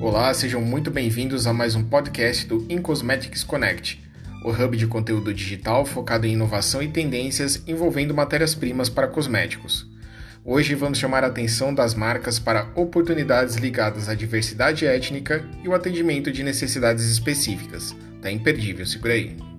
Olá, sejam muito bem-vindos a mais um podcast do InCosmetics Connect, o hub de conteúdo digital focado em inovação e tendências envolvendo matérias-primas para cosméticos. Hoje vamos chamar a atenção das marcas para oportunidades ligadas à diversidade étnica e o atendimento de necessidades específicas. Tá imperdível, segura aí.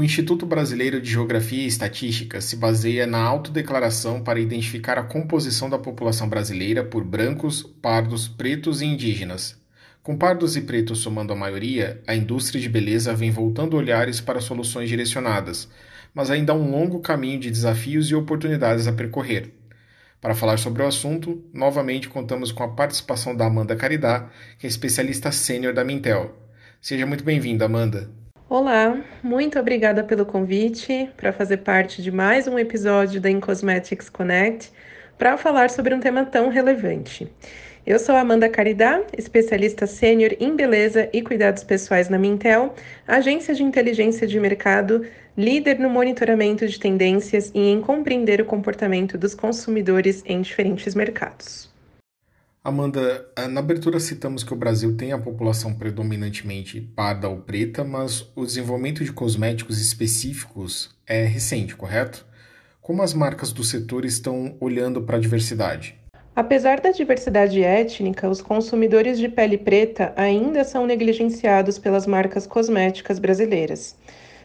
O Instituto Brasileiro de Geografia e Estatística se baseia na autodeclaração para identificar a composição da população brasileira por brancos, pardos, pretos e indígenas. Com pardos e pretos somando a maioria, a indústria de beleza vem voltando olhares para soluções direcionadas, mas ainda há um longo caminho de desafios e oportunidades a percorrer. Para falar sobre o assunto, novamente contamos com a participação da Amanda Caridá, que é especialista sênior da Mintel. Seja muito bem-vinda, Amanda. Olá, muito obrigada pelo convite para fazer parte de mais um episódio da InCosmetics Connect para falar sobre um tema tão relevante. Eu sou Amanda Caridá, especialista sênior em beleza e cuidados pessoais na Mintel, agência de inteligência de mercado, líder no monitoramento de tendências e em compreender o comportamento dos consumidores em diferentes mercados. Amanda, eh, na abertura citamos que o Brasil tem a população predominantemente parda ou preta, mas o desenvolvimento de cosméticos específicos é recente, correto? Como as marcas do setor estão olhando para a diversidade? Apesar da diversidade étnica, os consumidores de pele preta ainda são negligenciados pelas marcas cosméticas brasileiras.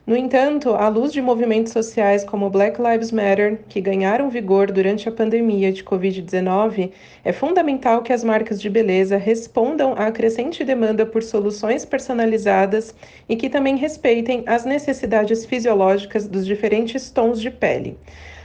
No entanto, à luz de movimentos sociais como Black Lives Matter, que ganharam vigor durante a pandemia de Covid-19, é fundamental que as marcas de beleza respondam à crescente demanda por soluções personalizadas e que também respeitem as necessidades fisiológicas dos diferentes tons de pele.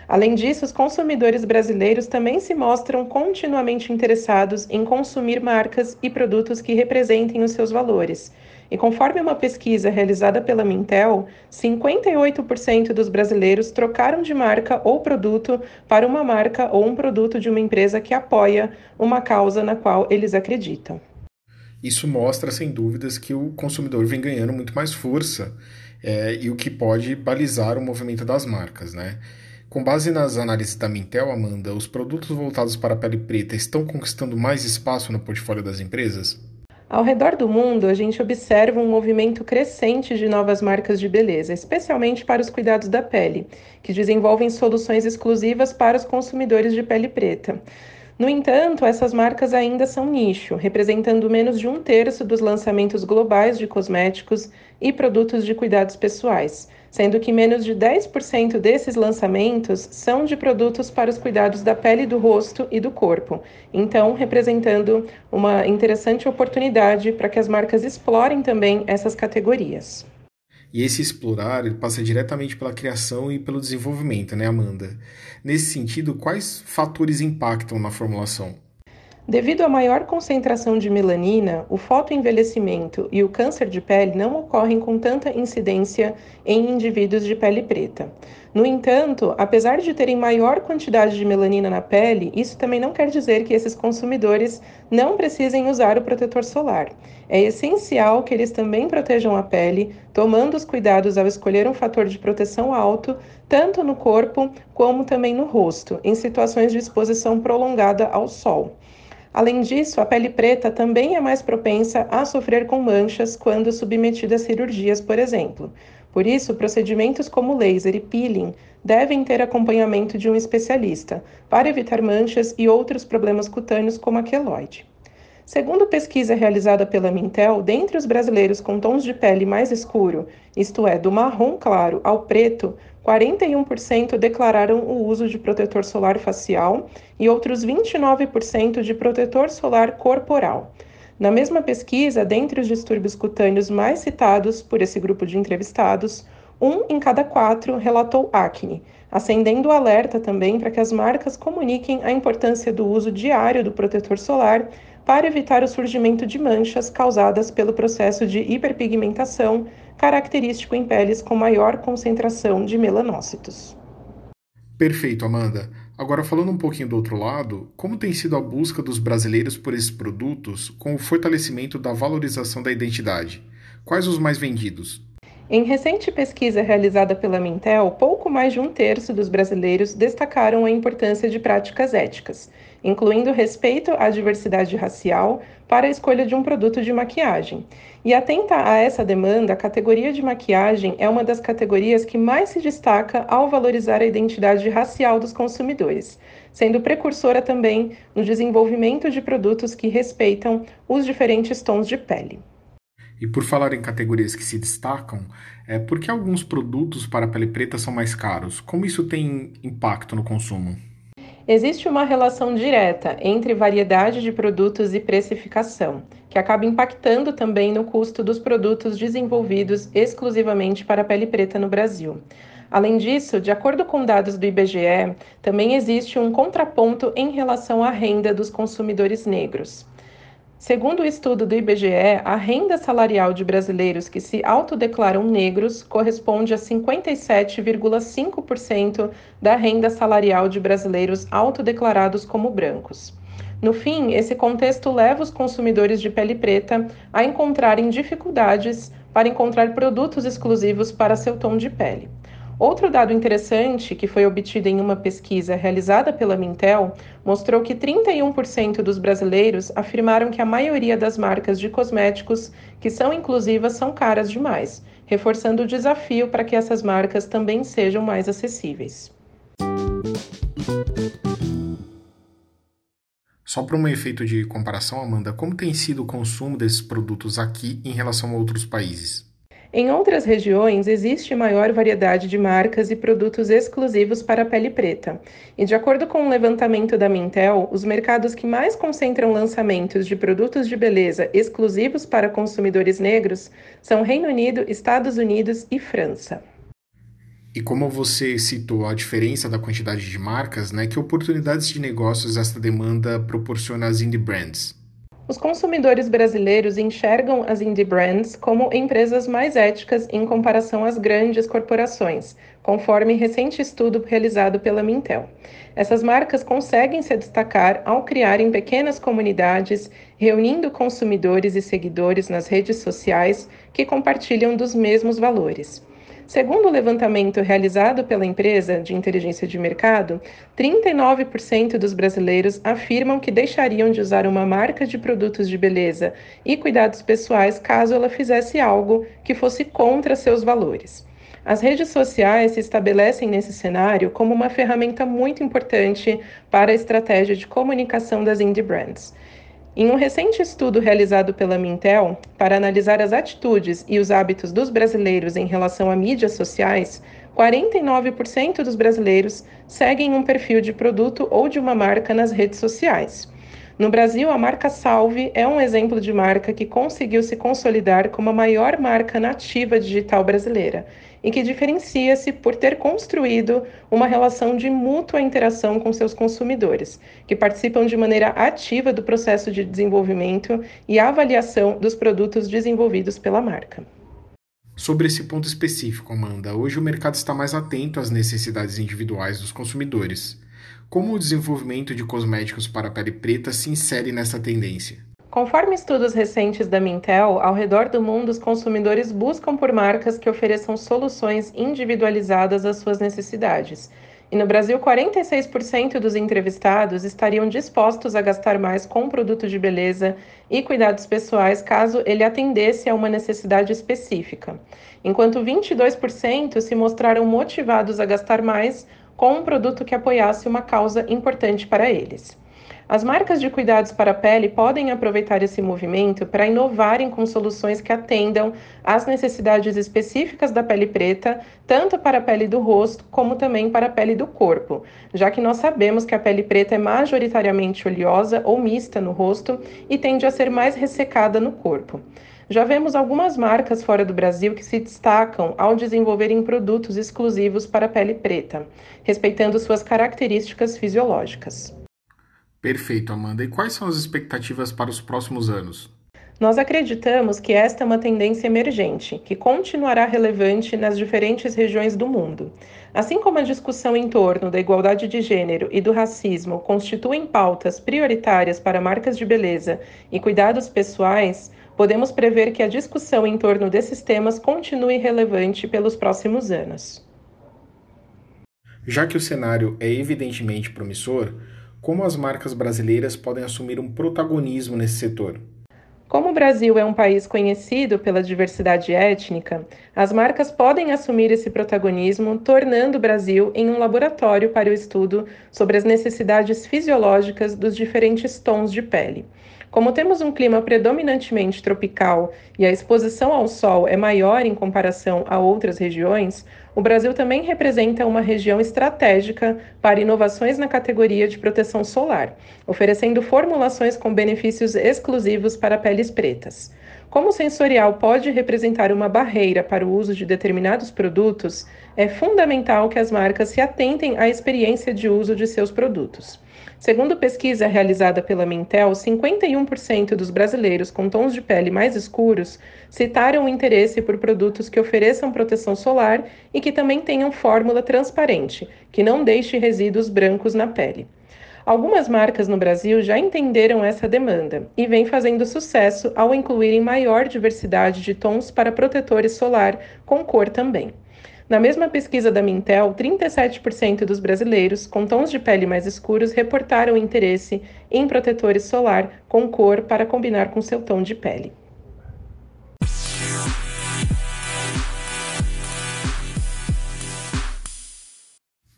Além disso, os consumidores brasileiros também se mostram continuamente interessados em consumir marcas e produtos que representem os seus valores. E conforme uma pesquisa realizada pela Mintel, 58% dos brasileiros trocaram de marca ou produto para uma marca ou um produto de uma empresa que apoia uma causa na qual eles acreditam. Isso mostra, sem dúvidas, que o consumidor vem ganhando muito mais força é, e o que pode balizar o movimento das marcas, né? Com base nas análises da Mintel, Amanda, os produtos voltados para a pele preta estão conquistando mais espaço no portfólio das empresas? Ao redor do mundo, a gente observa um movimento crescente de novas marcas de beleza, especialmente para os cuidados da pele, que desenvolvem soluções exclusivas para os consumidores de pele preta. No entanto, essas marcas ainda são nicho, representando menos de um terço dos lançamentos globais de cosméticos e produtos de cuidados pessoais sendo que menos de 10% desses lançamentos são de produtos para os cuidados da pele do rosto e do corpo, então representando uma interessante oportunidade para que as marcas explorem também essas categorias. E esse explorar passa diretamente pela criação e pelo desenvolvimento, né, Amanda? Nesse sentido, quais fatores impactam na formulação? Devido à maior concentração de melanina, o fotoenvelhecimento e o câncer de pele não ocorrem com tanta incidência em indivíduos de pele preta. No entanto, apesar de terem maior quantidade de melanina na pele, isso também não quer dizer que esses consumidores não precisem usar o protetor solar. É essencial que eles também protejam a pele, tomando os cuidados ao escolher um fator de proteção alto, tanto no corpo como também no rosto, em situações de exposição prolongada ao sol. Além disso, a pele preta também é mais propensa a sofrer com manchas quando submetida a cirurgias, por exemplo. Por isso, procedimentos como laser e peeling devem ter acompanhamento de um especialista para evitar manchas e outros problemas cutâneos como a queloide. Segundo pesquisa realizada pela Mintel, dentre os brasileiros com tons de pele mais escuro, isto é, do marrom claro ao preto, 41% declararam o uso de protetor solar facial e outros 29% de protetor solar corporal. Na mesma pesquisa, dentre os distúrbios cutâneos mais citados por esse grupo de entrevistados, um em cada quatro relatou acne, acendendo o alerta também para que as marcas comuniquem a importância do uso diário do protetor solar para evitar o surgimento de manchas causadas pelo processo de hiperpigmentação característico em peles com maior concentração de melanócitos. Perfeito, Amanda. Agora, falando um pouquinho do outro lado, como tem sido a busca dos brasileiros por esses produtos com o fortalecimento da valorização da identidade? Quais os mais vendidos? Em recente pesquisa realizada pela Mintel, pouco mais de um terço dos brasileiros destacaram a importância de práticas éticas, incluindo respeito à diversidade racial para a escolha de um produto de maquiagem. E atenta a essa demanda, a categoria de maquiagem é uma das categorias que mais se destaca ao valorizar a identidade racial dos consumidores, sendo precursora também no desenvolvimento de produtos que respeitam os diferentes tons de pele. E por falar em categorias que se destacam, é, por que alguns produtos para pele preta são mais caros? Como isso tem impacto no consumo? Existe uma relação direta entre variedade de produtos e precificação, que acaba impactando também no custo dos produtos desenvolvidos exclusivamente para a pele preta no Brasil. Além disso, de acordo com dados do IBGE, também existe um contraponto em relação à renda dos consumidores negros. Segundo o estudo do IBGE, a renda salarial de brasileiros que se autodeclaram negros corresponde a 57,5% da renda salarial de brasileiros autodeclarados como brancos. No fim, esse contexto leva os consumidores de pele preta a encontrarem dificuldades para encontrar produtos exclusivos para seu tom de pele. Outro dado interessante, que foi obtido em uma pesquisa realizada pela Mintel, mostrou que 31% dos brasileiros afirmaram que a maioria das marcas de cosméticos que são inclusivas são caras demais, reforçando o desafio para que essas marcas também sejam mais acessíveis. Só para um efeito de comparação, Amanda, como tem sido o consumo desses produtos aqui em relação a outros países? Em outras regiões, existe maior variedade de marcas e produtos exclusivos para a pele preta. E de acordo com o um levantamento da Mintel, os mercados que mais concentram lançamentos de produtos de beleza exclusivos para consumidores negros são Reino Unido, Estados Unidos e França. E como você citou a diferença da quantidade de marcas, né, que oportunidades de negócios esta demanda proporciona às indie brands? Os consumidores brasileiros enxergam as indie brands como empresas mais éticas em comparação às grandes corporações, conforme recente estudo realizado pela Mintel. Essas marcas conseguem se destacar ao criarem pequenas comunidades, reunindo consumidores e seguidores nas redes sociais que compartilham dos mesmos valores. Segundo o levantamento realizado pela empresa de inteligência de mercado, 39% dos brasileiros afirmam que deixariam de usar uma marca de produtos de beleza e cuidados pessoais caso ela fizesse algo que fosse contra seus valores. As redes sociais se estabelecem nesse cenário como uma ferramenta muito importante para a estratégia de comunicação das indie brands. Em um recente estudo realizado pela Mintel para analisar as atitudes e os hábitos dos brasileiros em relação a mídias sociais, 49% dos brasileiros seguem um perfil de produto ou de uma marca nas redes sociais. No Brasil, a marca Salve é um exemplo de marca que conseguiu se consolidar como a maior marca nativa digital brasileira e que diferencia-se por ter construído uma relação de mútua interação com seus consumidores, que participam de maneira ativa do processo de desenvolvimento e avaliação dos produtos desenvolvidos pela marca. Sobre esse ponto específico, Amanda, hoje o mercado está mais atento às necessidades individuais dos consumidores. Como o desenvolvimento de cosméticos para a pele preta se insere nessa tendência? Conforme estudos recentes da Mintel, ao redor do mundo os consumidores buscam por marcas que ofereçam soluções individualizadas às suas necessidades. E no Brasil, 46% dos entrevistados estariam dispostos a gastar mais com produtos de beleza e cuidados pessoais caso ele atendesse a uma necessidade específica, enquanto 22% se mostraram motivados a gastar mais com um produto que apoiasse uma causa importante para eles. As marcas de cuidados para a pele podem aproveitar esse movimento para inovarem com soluções que atendam às necessidades específicas da pele preta, tanto para a pele do rosto como também para a pele do corpo, já que nós sabemos que a pele preta é majoritariamente oleosa ou mista no rosto e tende a ser mais ressecada no corpo. Já vemos algumas marcas fora do Brasil que se destacam ao desenvolverem produtos exclusivos para a pele preta, respeitando suas características fisiológicas. Perfeito, Amanda. E quais são as expectativas para os próximos anos? Nós acreditamos que esta é uma tendência emergente, que continuará relevante nas diferentes regiões do mundo. Assim como a discussão em torno da igualdade de gênero e do racismo constituem pautas prioritárias para marcas de beleza e cuidados pessoais, podemos prever que a discussão em torno desses temas continue relevante pelos próximos anos. Já que o cenário é evidentemente promissor, como as marcas brasileiras podem assumir um protagonismo nesse setor? Como o Brasil é um país conhecido pela diversidade étnica, as marcas podem assumir esse protagonismo, tornando o Brasil em um laboratório para o estudo sobre as necessidades fisiológicas dos diferentes tons de pele. Como temos um clima predominantemente tropical e a exposição ao sol é maior em comparação a outras regiões, o Brasil também representa uma região estratégica para inovações na categoria de proteção solar, oferecendo formulações com benefícios exclusivos para peles pretas. Como o sensorial pode representar uma barreira para o uso de determinados produtos, é fundamental que as marcas se atentem à experiência de uso de seus produtos. Segundo pesquisa realizada pela Mintel, 51% dos brasileiros com tons de pele mais escuros citaram o interesse por produtos que ofereçam proteção solar e que também tenham fórmula transparente, que não deixe resíduos brancos na pele. Algumas marcas no Brasil já entenderam essa demanda e vêm fazendo sucesso ao incluírem maior diversidade de tons para protetores solar com cor também. Na mesma pesquisa da Mintel, 37% dos brasileiros com tons de pele mais escuros reportaram interesse em protetores solar com cor para combinar com seu tom de pele.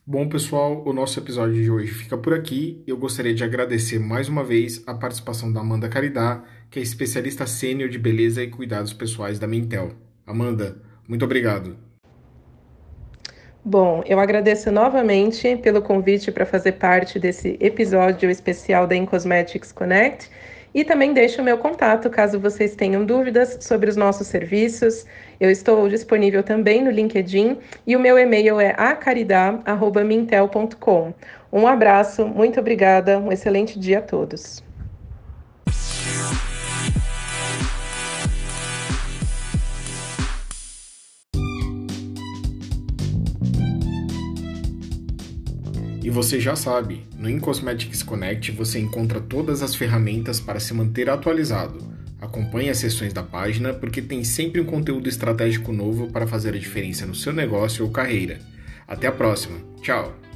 Bom, pessoal, o nosso episódio de hoje fica por aqui. Eu gostaria de agradecer mais uma vez a participação da Amanda Caridá, que é especialista sênior de beleza e cuidados pessoais da Mintel. Amanda, muito obrigado. Bom, eu agradeço novamente pelo convite para fazer parte desse episódio especial da Incosmetics Connect e também deixo o meu contato caso vocês tenham dúvidas sobre os nossos serviços. Eu estou disponível também no LinkedIn e o meu e-mail é acaridá.mintel.com. Um abraço, muito obrigada, um excelente dia a todos. E você já sabe, no InCosmetics Connect você encontra todas as ferramentas para se manter atualizado. Acompanhe as sessões da página porque tem sempre um conteúdo estratégico novo para fazer a diferença no seu negócio ou carreira. Até a próxima. Tchau!